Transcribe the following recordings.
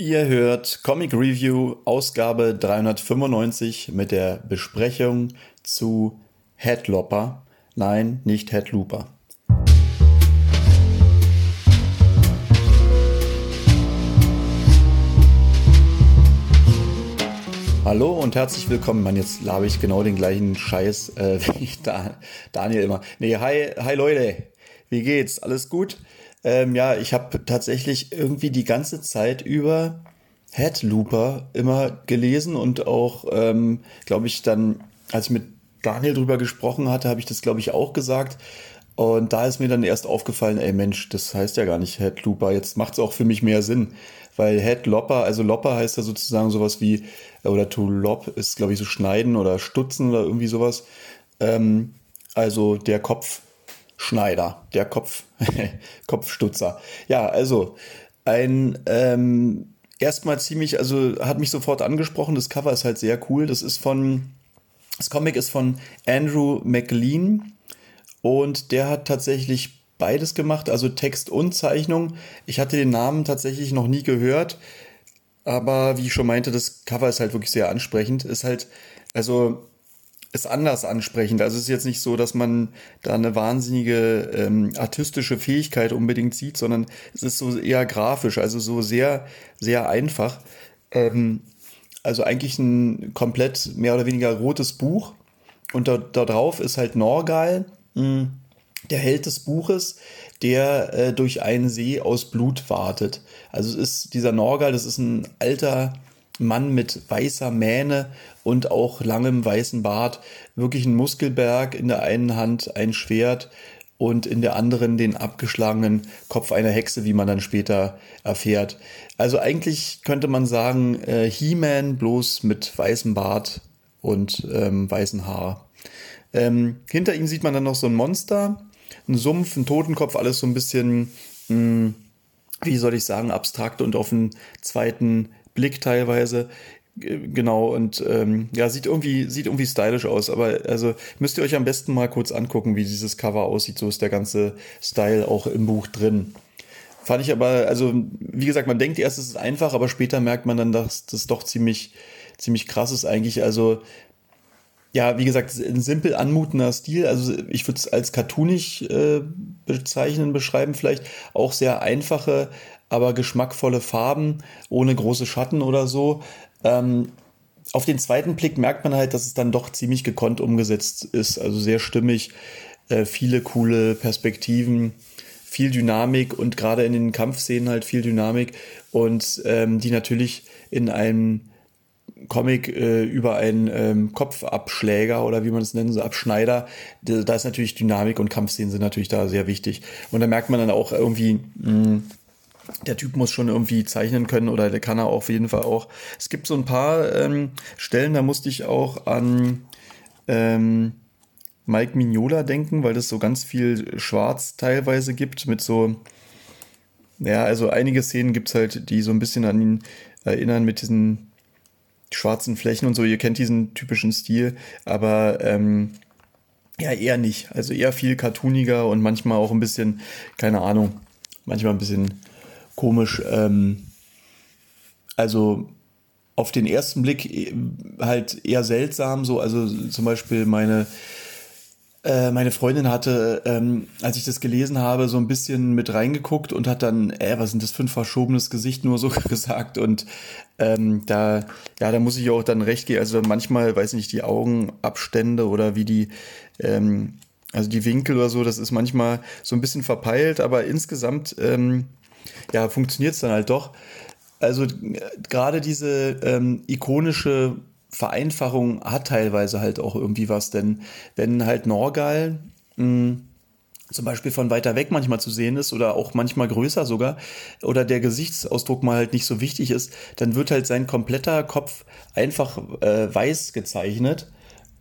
Ihr hört Comic Review Ausgabe 395 mit der Besprechung zu Headlopper. Nein, nicht Headlooper. Hallo und herzlich willkommen. Mann, jetzt labe ich genau den gleichen Scheiß äh, wie da, Daniel immer. Nee, hi, hi Leute. Wie geht's? Alles gut? Ähm, ja, ich habe tatsächlich irgendwie die ganze Zeit über Headlooper immer gelesen und auch, ähm, glaube ich, dann, als ich mit Daniel drüber gesprochen hatte, habe ich das, glaube ich, auch gesagt. Und da ist mir dann erst aufgefallen, ey Mensch, das heißt ja gar nicht Headlooper. Jetzt macht es auch für mich mehr Sinn. Weil Headlopper, also Lopper heißt ja sozusagen sowas wie, oder to lop ist, glaube ich, so schneiden oder stutzen oder irgendwie sowas. Ähm, also der Kopf Schneider, der Kopf, Kopfstutzer. Ja, also ein ähm, erstmal ziemlich, also hat mich sofort angesprochen. Das Cover ist halt sehr cool. Das ist von, das Comic ist von Andrew McLean und der hat tatsächlich beides gemacht, also Text und Zeichnung. Ich hatte den Namen tatsächlich noch nie gehört, aber wie ich schon meinte, das Cover ist halt wirklich sehr ansprechend. Ist halt, also ist anders ansprechend. Also es ist jetzt nicht so, dass man da eine wahnsinnige ähm, artistische Fähigkeit unbedingt sieht, sondern es ist so eher grafisch, also so sehr, sehr einfach. Ähm, also eigentlich ein komplett mehr oder weniger rotes Buch. Und da, da drauf ist halt Norgal, hm, der Held des Buches, der äh, durch einen See aus Blut wartet. Also es ist dieser Norgal, das ist ein alter Mann mit weißer Mähne und auch langem weißen Bart. Wirklich ein Muskelberg, in der einen Hand ein Schwert und in der anderen den abgeschlagenen Kopf einer Hexe, wie man dann später erfährt. Also eigentlich könnte man sagen, äh, He-Man bloß mit weißem Bart und ähm, weißen Haar. Ähm, hinter ihm sieht man dann noch so ein Monster, ein Sumpf, ein Totenkopf, alles so ein bisschen, mh, hm, wie soll ich sagen, abstrakt und auf den zweiten Blick teilweise. Genau, und ähm, ja, sieht irgendwie, sieht irgendwie stylisch aus, aber also müsst ihr euch am besten mal kurz angucken, wie dieses Cover aussieht. So ist der ganze Style auch im Buch drin. Fand ich aber, also, wie gesagt, man denkt erst, es ist einfach, aber später merkt man dann, dass das doch ziemlich, ziemlich krass ist eigentlich. Also, ja, wie gesagt, ein simpel anmutender Stil. Also ich würde es als cartoonig äh, bezeichnen, beschreiben vielleicht. Auch sehr einfache, aber geschmackvolle Farben, ohne große Schatten oder so. Ähm, auf den zweiten Blick merkt man halt, dass es dann doch ziemlich gekonnt umgesetzt ist. Also sehr stimmig, äh, viele coole Perspektiven, viel Dynamik und gerade in den Kampfszenen halt viel Dynamik und ähm, die natürlich in einem Comic äh, über einen ähm, Kopfabschläger oder wie man es nennen, so Abschneider, da ist natürlich Dynamik und Kampfszenen sind natürlich da sehr wichtig. Und da merkt man dann auch irgendwie, mh, hm, der Typ muss schon irgendwie zeichnen können oder der kann er auf jeden Fall auch. Es gibt so ein paar ähm, Stellen, da musste ich auch an ähm, Mike Mignola denken, weil es so ganz viel Schwarz teilweise gibt mit so, ja, also einige Szenen gibt es halt, die so ein bisschen an ihn erinnern mit diesen schwarzen Flächen und so. Ihr kennt diesen typischen Stil, aber ähm, ja, eher nicht. Also eher viel cartooniger und manchmal auch ein bisschen, keine Ahnung, manchmal ein bisschen komisch. Ähm, also auf den ersten Blick äh, halt eher seltsam, so, also zum Beispiel meine, äh, meine Freundin hatte, ähm, als ich das gelesen habe, so ein bisschen mit reingeguckt und hat dann, äh, was sind das für ein verschobenes Gesicht nur so gesagt und ähm, da, ja, da muss ich auch dann recht geben, also manchmal, weiß nicht, die Augenabstände oder wie die, ähm, also die Winkel oder so, das ist manchmal so ein bisschen verpeilt, aber insgesamt ähm, ja, funktioniert es dann halt doch. Also gerade diese ähm, ikonische Vereinfachung hat teilweise halt auch irgendwie was, denn wenn halt Norgal hm, zum Beispiel von weiter weg manchmal zu sehen ist oder auch manchmal größer sogar oder der Gesichtsausdruck mal halt nicht so wichtig ist, dann wird halt sein kompletter Kopf einfach äh, weiß gezeichnet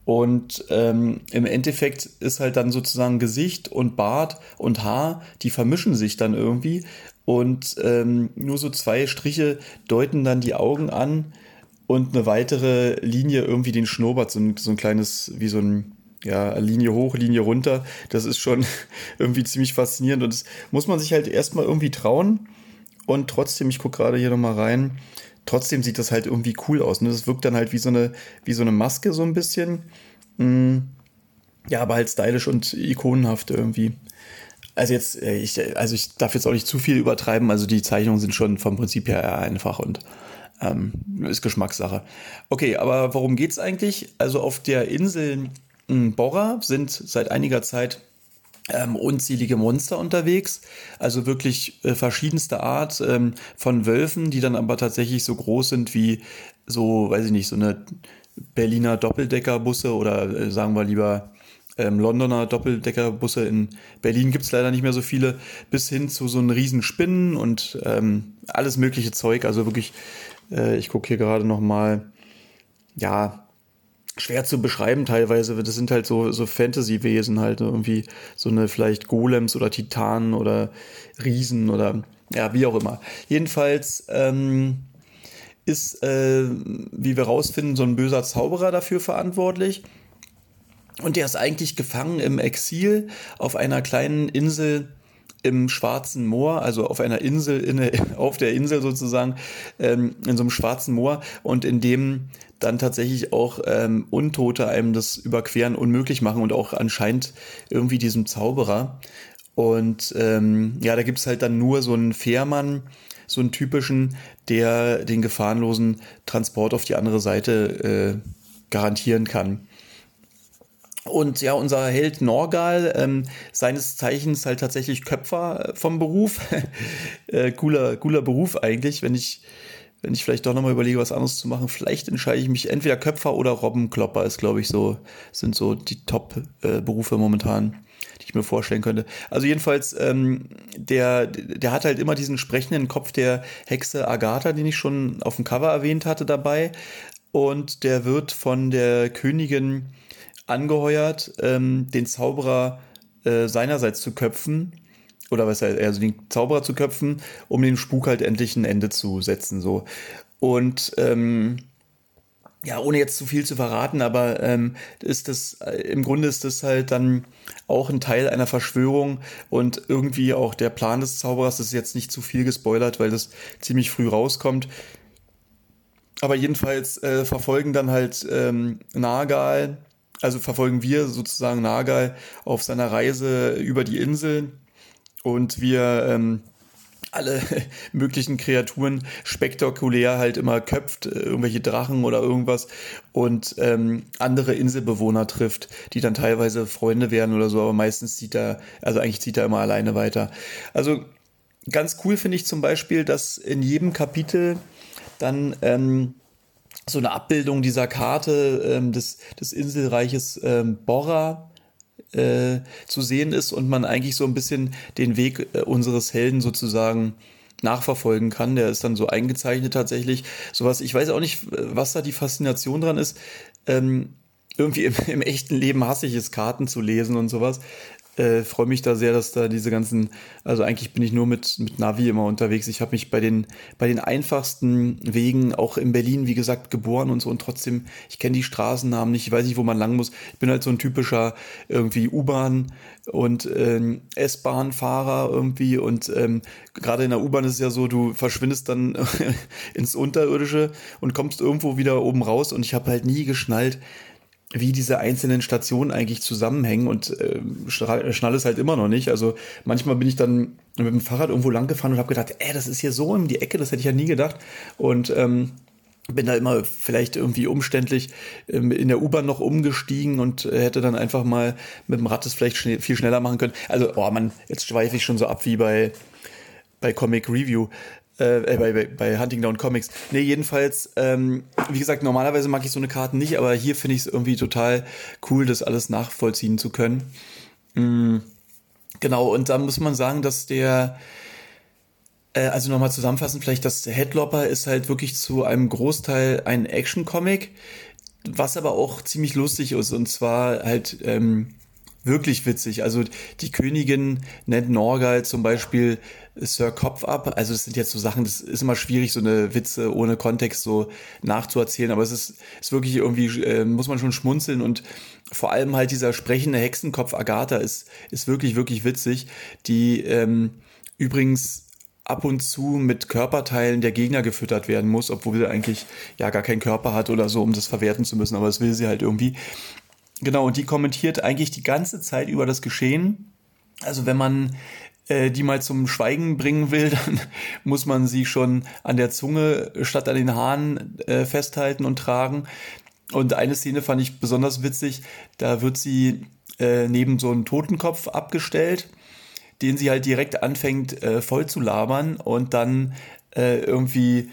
und ähm, im Endeffekt ist halt dann sozusagen Gesicht und Bart und Haar, die vermischen sich dann irgendwie und ähm, nur so zwei Striche deuten dann die Augen an und eine weitere Linie irgendwie den Schnurrbart, so ein, so ein kleines, wie so ein, ja, Linie hoch, Linie runter. Das ist schon irgendwie ziemlich faszinierend und das muss man sich halt erstmal irgendwie trauen. und trotzdem, ich gucke gerade hier nochmal rein, trotzdem sieht das halt irgendwie cool aus. Ne? Das wirkt dann halt wie so eine, wie so eine Maske so ein bisschen. Mm, ja, aber halt stylisch und ikonenhaft irgendwie. Also jetzt, äh, ich, also ich darf jetzt auch nicht zu viel übertreiben. Also die Zeichnungen sind schon vom Prinzip her eher einfach und ähm, ist Geschmackssache. Okay, aber worum geht's eigentlich? Also auf der Insel Borra sind seit einiger Zeit ähm, unzählige Monster unterwegs, also wirklich äh, verschiedenste Art ähm, von Wölfen, die dann aber tatsächlich so groß sind wie so, weiß ich nicht, so eine Berliner Doppeldeckerbusse oder äh, sagen wir lieber ähm, Londoner Doppeldeckerbusse. In Berlin gibt es leider nicht mehr so viele, bis hin zu so einen riesen Spinnen und ähm, alles mögliche Zeug. Also wirklich, äh, ich gucke hier gerade noch mal, ja, schwer zu beschreiben teilweise. Das sind halt so, so Fantasy-Wesen halt, irgendwie so eine vielleicht Golems oder Titanen oder Riesen oder ja, wie auch immer. Jedenfalls ähm, ist, äh, wie wir rausfinden, so ein böser Zauberer dafür verantwortlich. Und der ist eigentlich gefangen im Exil auf einer kleinen Insel im Schwarzen Moor, also auf einer Insel, in, auf der Insel sozusagen, ähm, in so einem Schwarzen Moor und in dem dann tatsächlich auch ähm, Untote einem das Überqueren unmöglich machen und auch anscheinend irgendwie diesem Zauberer. Und ähm, ja, da gibt es halt dann nur so einen Fährmann, so einen typischen, der den gefahrenlosen Transport auf die andere Seite äh, garantieren kann. Und ja, unser Held Norgal, ähm, seines Zeichens halt tatsächlich Köpfer vom Beruf. äh, cooler, cooler Beruf eigentlich, wenn ich wenn ich vielleicht doch nochmal überlege, was anderes zu machen, vielleicht entscheide ich mich entweder Köpfer oder Robbenklopper ist, glaube ich, so, sind so die Top-Berufe äh, momentan, die ich mir vorstellen könnte. Also jedenfalls, ähm, der, der hat halt immer diesen sprechenden Kopf der Hexe Agatha, den ich schon auf dem Cover erwähnt hatte, dabei. Und der wird von der Königin angeheuert, ähm, den Zauberer äh, seinerseits zu köpfen oder was heißt, also den Zauberer zu köpfen, um dem Spuk halt endlich ein Ende zu setzen, so. Und, ähm, ja, ohne jetzt zu viel zu verraten, aber ähm, ist das, äh, im Grunde ist das halt dann auch ein Teil einer Verschwörung und irgendwie auch der Plan des Zauberers, ist jetzt nicht zu viel gespoilert, weil das ziemlich früh rauskommt. Aber jedenfalls äh, verfolgen dann halt ähm, Nagal, also verfolgen wir sozusagen Nagal auf seiner Reise über die Insel und wir ähm, alle möglichen Kreaturen spektakulär halt immer köpft, äh, irgendwelche Drachen oder irgendwas und ähm, andere Inselbewohner trifft, die dann teilweise Freunde werden oder so, aber meistens zieht er, also eigentlich zieht er immer alleine weiter. Also ganz cool finde ich zum Beispiel, dass in jedem Kapitel dann ähm, so eine Abbildung dieser Karte ähm, des, des Inselreiches ähm, Borra äh, zu sehen ist und man eigentlich so ein bisschen den Weg äh, unseres Helden sozusagen nachverfolgen kann. Der ist dann so eingezeichnet tatsächlich. Sowas, ich weiß auch nicht, was da die Faszination dran ist. Ähm, irgendwie im, im, echten Leben hasse ich es, Karten zu lesen und sowas äh, freue mich da sehr, dass da diese ganzen, also eigentlich bin ich nur mit, mit Navi immer unterwegs. Ich habe mich bei den, bei den einfachsten Wegen, auch in Berlin, wie gesagt, geboren und so und trotzdem, ich kenne die Straßennamen nicht, ich weiß nicht, wo man lang muss. Ich bin halt so ein typischer irgendwie U-Bahn und ähm, S-Bahn-Fahrer irgendwie und ähm, gerade in der U-Bahn ist es ja so, du verschwindest dann ins Unterirdische und kommst irgendwo wieder oben raus und ich habe halt nie geschnallt, wie diese einzelnen Stationen eigentlich zusammenhängen und äh, schnall es halt immer noch nicht. Also manchmal bin ich dann mit dem Fahrrad irgendwo lang gefahren und habe gedacht, ey, das ist hier so um die Ecke, das hätte ich ja nie gedacht. Und ähm, bin da immer vielleicht irgendwie umständlich ähm, in der U-Bahn noch umgestiegen und äh, hätte dann einfach mal mit dem Rad das vielleicht schnell, viel schneller machen können. Also, oh man, jetzt schweife ich schon so ab wie bei bei Comic Review äh, äh, bei, bei, bei Hunting Comics. Nee, jedenfalls, ähm, wie gesagt, normalerweise mag ich so eine Karte nicht, aber hier finde ich es irgendwie total cool, das alles nachvollziehen zu können. Mhm. Genau, und da muss man sagen, dass der, äh, also nochmal zusammenfassend, vielleicht das Headlopper ist halt wirklich zu einem Großteil ein Action-Comic, was aber auch ziemlich lustig ist, und zwar halt, ähm, wirklich witzig. Also die Königin nennt Norgal zum Beispiel Sir Kopf ab. Also das sind jetzt so Sachen, das ist immer schwierig, so eine Witze ohne Kontext so nachzuerzählen. Aber es ist, ist wirklich irgendwie, äh, muss man schon schmunzeln und vor allem halt dieser sprechende Hexenkopf Agatha ist, ist wirklich, wirklich witzig. Die ähm, übrigens ab und zu mit Körperteilen der Gegner gefüttert werden muss, obwohl sie eigentlich ja gar keinen Körper hat oder so, um das verwerten zu müssen, aber das will sie halt irgendwie. Genau, und die kommentiert eigentlich die ganze Zeit über das Geschehen. Also wenn man äh, die mal zum Schweigen bringen will, dann muss man sie schon an der Zunge statt an den Haaren äh, festhalten und tragen. Und eine Szene fand ich besonders witzig, da wird sie äh, neben so einen Totenkopf abgestellt, den sie halt direkt anfängt äh, voll zu labern und dann äh, irgendwie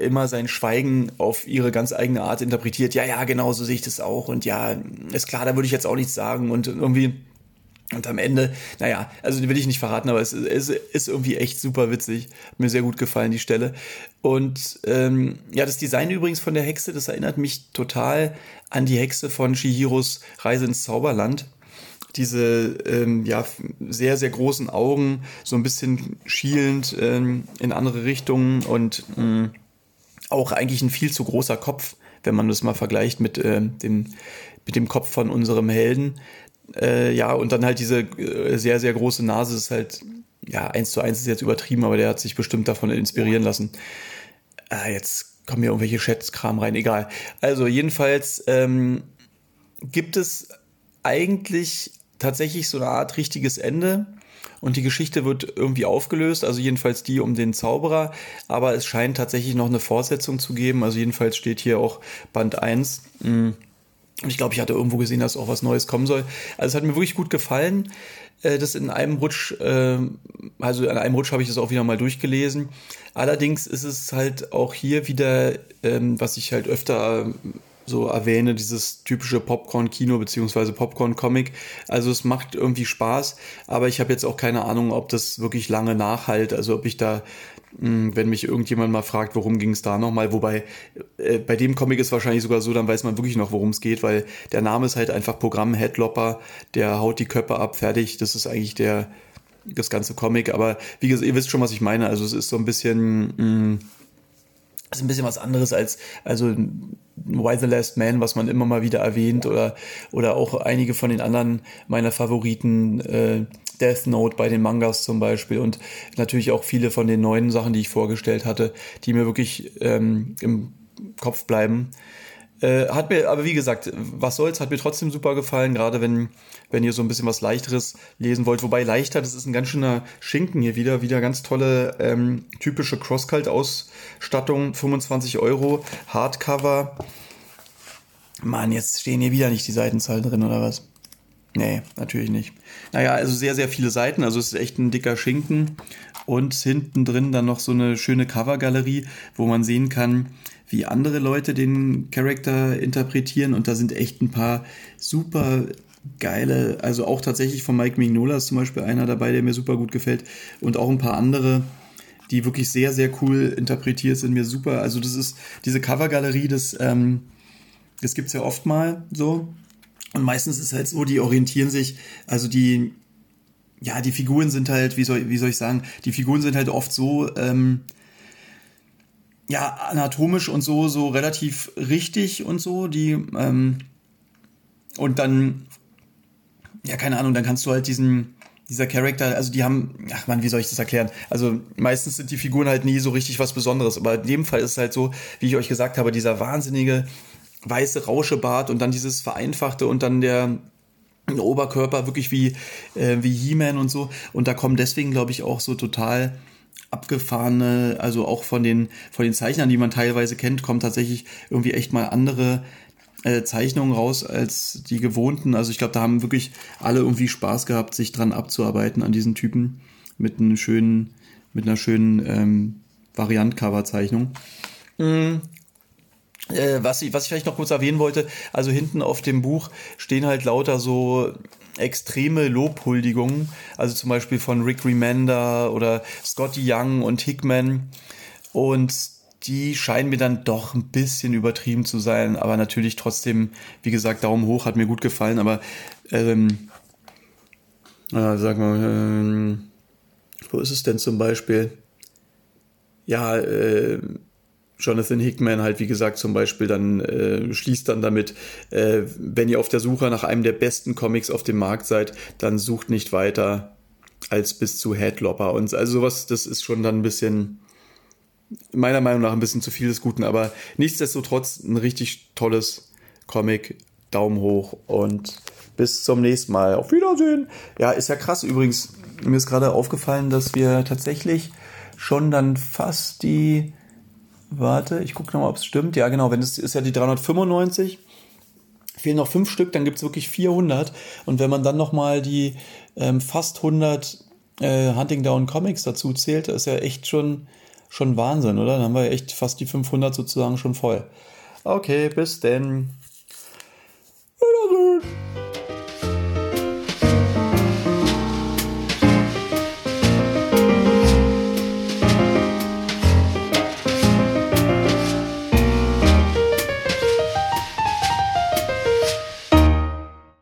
immer sein Schweigen auf ihre ganz eigene Art interpretiert. Ja, ja, genau so sehe ich das auch. Und ja, ist klar, da würde ich jetzt auch nichts sagen. Und irgendwie und am Ende, naja, also die will ich nicht verraten, aber es, es ist irgendwie echt super witzig. Hat mir sehr gut gefallen, die Stelle. Und ähm, ja, das Design übrigens von der Hexe, das erinnert mich total an die Hexe von Shihiros Reise ins Zauberland. Diese ähm, ja, sehr, sehr großen Augen, so ein bisschen schielend ähm, in andere Richtungen und ähm, auch eigentlich ein viel zu großer Kopf, wenn man das mal vergleicht mit, äh, dem, mit dem Kopf von unserem Helden. Äh, ja, und dann halt diese äh, sehr, sehr große Nase ist halt, ja, eins zu eins ist jetzt übertrieben, aber der hat sich bestimmt davon inspirieren lassen. Äh, jetzt kommen hier irgendwelche Schätzkram rein, egal. Also jedenfalls ähm, gibt es eigentlich tatsächlich so eine Art richtiges Ende und die Geschichte wird irgendwie aufgelöst, also jedenfalls die um den Zauberer, aber es scheint tatsächlich noch eine Fortsetzung zu geben, also jedenfalls steht hier auch Band 1. Mh, und ich glaube, ich hatte irgendwo gesehen, dass auch was Neues kommen soll. Also es hat mir wirklich gut gefallen. Äh, das in einem Rutsch, äh, also an einem Rutsch habe ich das auch wieder mal durchgelesen. Allerdings ist es halt auch hier wieder, ähm, was ich halt öfter so erwähne, dieses typische Popcorn-Kino beziehungsweise Popcorn-Comic. Also es macht irgendwie Spaß, aber ich habe jetzt auch keine Ahnung, ob das wirklich lange nachhalt, also ob ich da hm, wenn mich irgendjemand mal fragt, worum ging es da nochmal. Wobei äh, bei dem Comic ist wahrscheinlich sogar so, dann weiß man wirklich noch, worum es geht, weil der Name ist halt einfach Programm Headlopper, der haut die Köpfe ab, fertig. Das ist eigentlich der das ganze Comic. Aber wie gesagt, ihr wisst schon, was ich meine. Also es ist so ein bisschen mh, hm, ist ein bisschen was anderes als also Why the Last Man, was man immer mal wieder erwähnt oder oder auch einige von den anderen meiner Favoriten. Äh, Death Note bei den Mangas zum Beispiel und natürlich auch viele von den neuen Sachen, die ich vorgestellt hatte, die mir wirklich ähm, im Kopf bleiben. Äh, hat mir, aber wie gesagt, was soll's, hat mir trotzdem super gefallen, gerade wenn, wenn ihr so ein bisschen was Leichteres lesen wollt. Wobei leichter, das ist ein ganz schöner Schinken hier wieder, wieder ganz tolle, ähm, typische Crosscult-Ausstattung, 25 Euro, Hardcover. Mann, jetzt stehen hier wieder nicht die Seitenzahlen drin, oder was? Nee, natürlich nicht. Naja, also sehr, sehr viele Seiten. Also es ist echt ein dicker Schinken. Und hinten drin dann noch so eine schöne Covergalerie, wo man sehen kann, wie andere Leute den Charakter interpretieren. Und da sind echt ein paar super geile, also auch tatsächlich von Mike Mignola ist zum Beispiel einer dabei, der mir super gut gefällt. Und auch ein paar andere, die wirklich sehr, sehr cool interpretiert sind, mir super. Also das ist diese Covergalerie, das, ähm, das gibt's ja oft mal so. Und meistens ist halt so, die orientieren sich, also die, ja, die Figuren sind halt, wie soll, wie soll ich sagen, die Figuren sind halt oft so, ähm, ja, anatomisch und so, so relativ richtig und so, die, ähm, und dann, ja, keine Ahnung, dann kannst du halt diesen, dieser Charakter, also die haben, ach man, wie soll ich das erklären? Also meistens sind die Figuren halt nie so richtig was Besonderes, aber in dem Fall ist es halt so, wie ich euch gesagt habe, dieser wahnsinnige weiße Rauschebart und dann dieses vereinfachte und dann der Oberkörper wirklich wie, äh, wie He-Man und so. Und da kommen deswegen, glaube ich, auch so total abgefahrene, also auch von den, von den Zeichnern, die man teilweise kennt, kommen tatsächlich irgendwie echt mal andere äh, Zeichnungen raus als die gewohnten. Also ich glaube, da haben wirklich alle irgendwie Spaß gehabt, sich dran abzuarbeiten an diesen Typen mit einem schönen, mit einer schönen ähm, Variant-Cover-Zeichnung. Äh, was, ich, was ich vielleicht noch kurz erwähnen wollte, also hinten auf dem Buch stehen halt lauter so extreme Lobhuldigungen, also zum Beispiel von Rick Remender oder Scotty Young und Hickman und die scheinen mir dann doch ein bisschen übertrieben zu sein, aber natürlich trotzdem, wie gesagt, Daumen hoch, hat mir gut gefallen, aber ähm, äh, sag mal, ähm, wo ist es denn zum Beispiel? Ja, äh, Jonathan Hickman halt, wie gesagt, zum Beispiel dann äh, schließt dann damit, äh, wenn ihr auf der Suche nach einem der besten Comics auf dem Markt seid, dann sucht nicht weiter. als bis zu Headlopper. Und also sowas, das ist schon dann ein bisschen, meiner Meinung nach ein bisschen zu viel des Guten, aber nichtsdestotrotz ein richtig tolles Comic. Daumen hoch und bis zum nächsten Mal. Auf Wiedersehen. Ja, ist ja krass übrigens. Mir ist gerade aufgefallen, dass wir tatsächlich schon dann fast die. Warte, ich gucke nochmal, ob es stimmt. Ja, genau, wenn es ist ja die 395 fehlen noch fünf Stück, dann gibt es wirklich 400. Und wenn man dann nochmal die ähm, fast 100 äh, Hunting Down Comics dazu zählt, ist ja echt schon, schon Wahnsinn, oder? Dann haben wir echt fast die 500 sozusagen schon voll. Okay, bis denn.